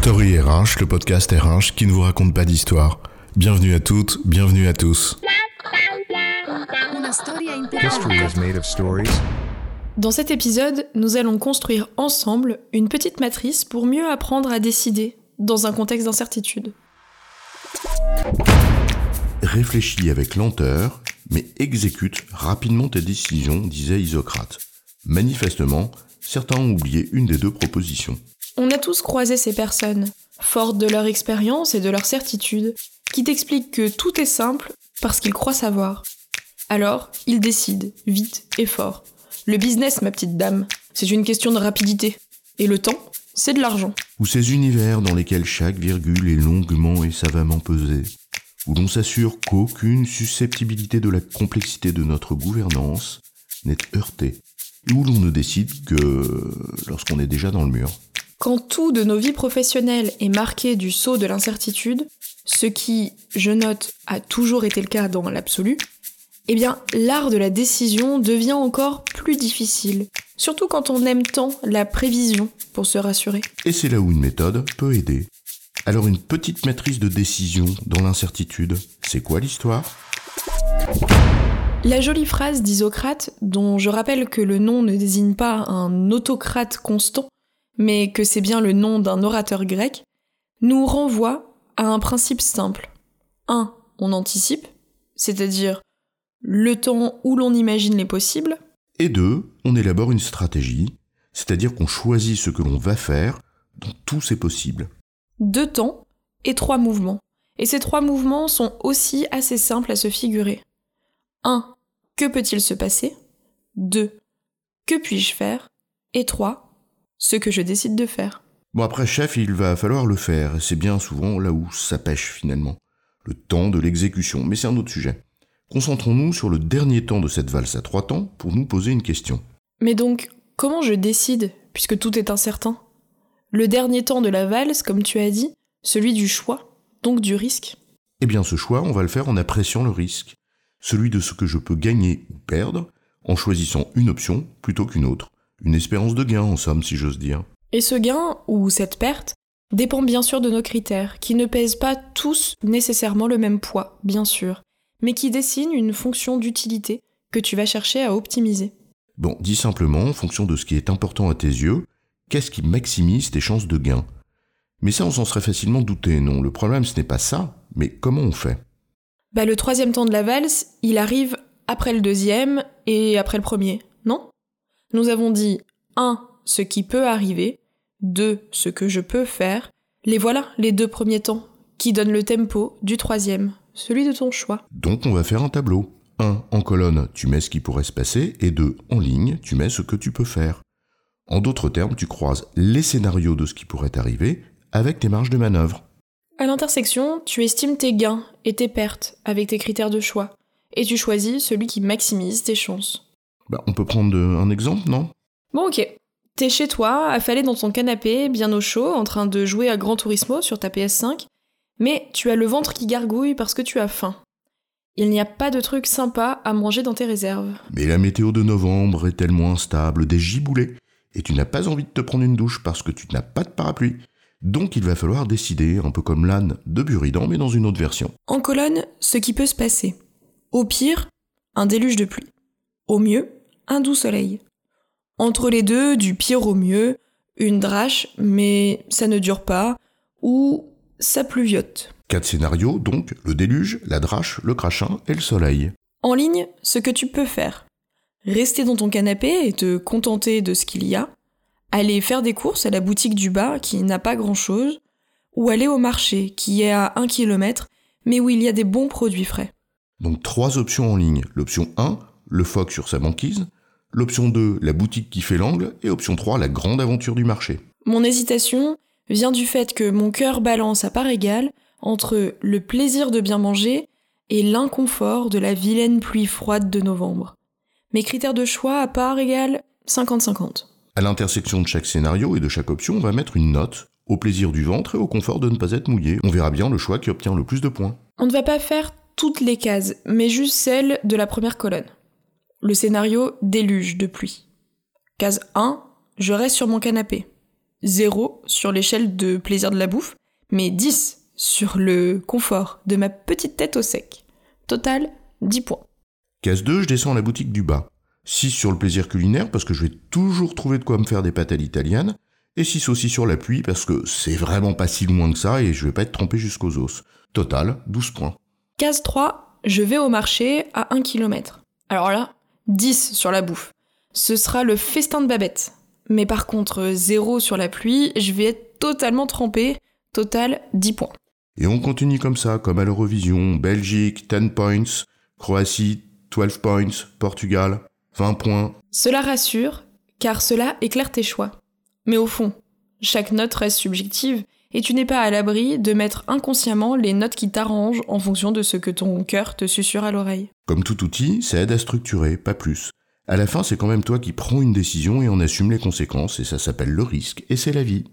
Story RH, le podcast RH qui ne vous raconte pas d'histoire. Bienvenue à toutes, bienvenue à tous. Dans cet épisode, nous allons construire ensemble une petite matrice pour mieux apprendre à décider dans un contexte d'incertitude. Réfléchis avec lenteur, mais exécute rapidement tes décisions, disait Isocrate. Manifestement, certains ont oublié une des deux propositions. On a tous croisé ces personnes, fortes de leur expérience et de leur certitude, qui t'expliquent que tout est simple parce qu'ils croient savoir. Alors, ils décident, vite et fort. Le business, ma petite dame, c'est une question de rapidité. Et le temps, c'est de l'argent. Ou ces univers dans lesquels chaque virgule est longuement et savamment pesée, où l'on s'assure qu'aucune susceptibilité de la complexité de notre gouvernance n'est heurtée, et où l'on ne décide que lorsqu'on est déjà dans le mur. Quand tout de nos vies professionnelles est marqué du sceau de l'incertitude, ce qui, je note, a toujours été le cas dans l'absolu, eh bien, l'art de la décision devient encore plus difficile, surtout quand on aime tant la prévision pour se rassurer. Et c'est là où une méthode peut aider. Alors une petite matrice de décision dans l'incertitude, c'est quoi l'histoire? La jolie phrase d'Isocrate, dont je rappelle que le nom ne désigne pas un autocrate constant, mais que c'est bien le nom d'un orateur grec, nous renvoie à un principe simple. 1. On anticipe, c'est-à-dire le temps où l'on imagine les possibles. Et deux, on élabore une stratégie, c'est-à-dire qu'on choisit ce que l'on va faire dans tous ces possibles. Deux temps et trois mouvements. Et ces trois mouvements sont aussi assez simples à se figurer. 1. Que peut-il se passer? 2. Que puis-je faire? Et 3 ce que je décide de faire. Bon après chef, il va falloir le faire, et c'est bien souvent là où ça pêche finalement. Le temps de l'exécution, mais c'est un autre sujet. Concentrons-nous sur le dernier temps de cette valse à trois temps pour nous poser une question. Mais donc, comment je décide, puisque tout est incertain? Le dernier temps de la valse, comme tu as dit, celui du choix, donc du risque? Eh bien ce choix, on va le faire en appréciant le risque, celui de ce que je peux gagner ou perdre, en choisissant une option plutôt qu'une autre. Une espérance de gain, en somme, si j'ose dire. Et ce gain, ou cette perte, dépend bien sûr de nos critères, qui ne pèsent pas tous nécessairement le même poids, bien sûr, mais qui dessinent une fonction d'utilité que tu vas chercher à optimiser. Bon, dis simplement, en fonction de ce qui est important à tes yeux, qu'est-ce qui maximise tes chances de gain? Mais ça, on s'en serait facilement douté, non? Le problème, ce n'est pas ça, mais comment on fait? Bah, le troisième temps de la valse, il arrive après le deuxième et après le premier, non? Nous avons dit 1. ce qui peut arriver, 2. ce que je peux faire. Les voilà, les deux premiers temps, qui donnent le tempo du troisième, celui de ton choix. Donc on va faire un tableau. 1. En colonne, tu mets ce qui pourrait se passer, et 2. En ligne, tu mets ce que tu peux faire. En d'autres termes, tu croises les scénarios de ce qui pourrait arriver avec tes marges de manœuvre. À l'intersection, tu estimes tes gains et tes pertes avec tes critères de choix, et tu choisis celui qui maximise tes chances. Bah, on peut prendre un exemple, non? Bon, ok. T'es chez toi, affalé dans ton canapé, bien au chaud, en train de jouer à Gran Turismo sur ta PS5, mais tu as le ventre qui gargouille parce que tu as faim. Il n'y a pas de truc sympa à manger dans tes réserves. Mais la météo de novembre est tellement instable, des giboulées, et tu n'as pas envie de te prendre une douche parce que tu n'as pas de parapluie. Donc il va falloir décider, un peu comme l'âne de Buridan, mais dans une autre version. En colonne, ce qui peut se passer. Au pire, un déluge de pluie. Au mieux, un doux soleil. Entre les deux, du pire au mieux, une drache, mais ça ne dure pas, ou ça pluviote. Quatre scénarios, donc le déluge, la drache, le crachin et le soleil. En ligne, ce que tu peux faire. Rester dans ton canapé et te contenter de ce qu'il y a. Aller faire des courses à la boutique du bas qui n'a pas grand chose. Ou aller au marché qui est à un kilomètre mais où il y a des bons produits frais. Donc trois options en ligne. L'option 1, le phoque sur sa banquise. L'option 2, la boutique qui fait l'angle. Et option 3, la grande aventure du marché. Mon hésitation vient du fait que mon cœur balance à part égale entre le plaisir de bien manger et l'inconfort de la vilaine pluie froide de novembre. Mes critères de choix à part égale 50-50. À l'intersection de chaque scénario et de chaque option, on va mettre une note au plaisir du ventre et au confort de ne pas être mouillé. On verra bien le choix qui obtient le plus de points. On ne va pas faire toutes les cases, mais juste celles de la première colonne. Le scénario déluge de pluie. Case 1, je reste sur mon canapé. 0 sur l'échelle de plaisir de la bouffe, mais 10 sur le confort de ma petite tête au sec. Total, 10 points. Case 2, je descends à la boutique du bas. 6 sur le plaisir culinaire parce que je vais toujours trouver de quoi me faire des pâtes à l'italienne. Et 6 aussi sur l'appui parce que c'est vraiment pas si loin que ça et je vais pas être trompé jusqu'aux os. Total, 12 points. Case 3, je vais au marché à 1 km. Alors là, 10 sur la bouffe. Ce sera le festin de Babette. Mais par contre, 0 sur la pluie, je vais être totalement trempé. Total, 10 points. Et on continue comme ça, comme à l'Eurovision. Belgique, 10 points. Croatie, 12 points. Portugal, 20 points. Cela rassure, car cela éclaire tes choix. Mais au fond, chaque note reste subjective, et tu n'es pas à l'abri de mettre inconsciemment les notes qui t'arrangent en fonction de ce que ton cœur te susurre à l'oreille. Comme tout outil, ça aide à structurer, pas plus. À la fin, c'est quand même toi qui prends une décision et en assume les conséquences, et ça s'appelle le risque, et c'est la vie.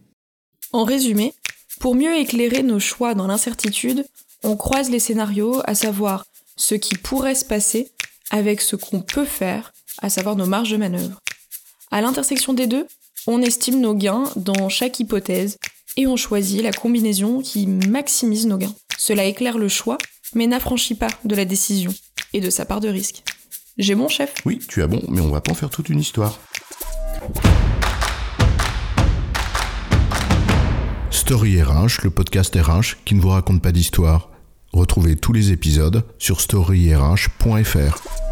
En résumé, pour mieux éclairer nos choix dans l'incertitude, on croise les scénarios, à savoir ce qui pourrait se passer avec ce qu'on peut faire, à savoir nos marges de manœuvre. À l'intersection des deux, on estime nos gains dans chaque hypothèse et on choisit la combinaison qui maximise nos gains. Cela éclaire le choix, mais n'affranchit pas de la décision et de sa part de risque. J'ai bon chef? Oui, tu as bon, mais on va pas en faire toute une histoire. Story le podcast RH qui ne vous raconte pas d'histoire. Retrouvez tous les épisodes sur storyrh.fr.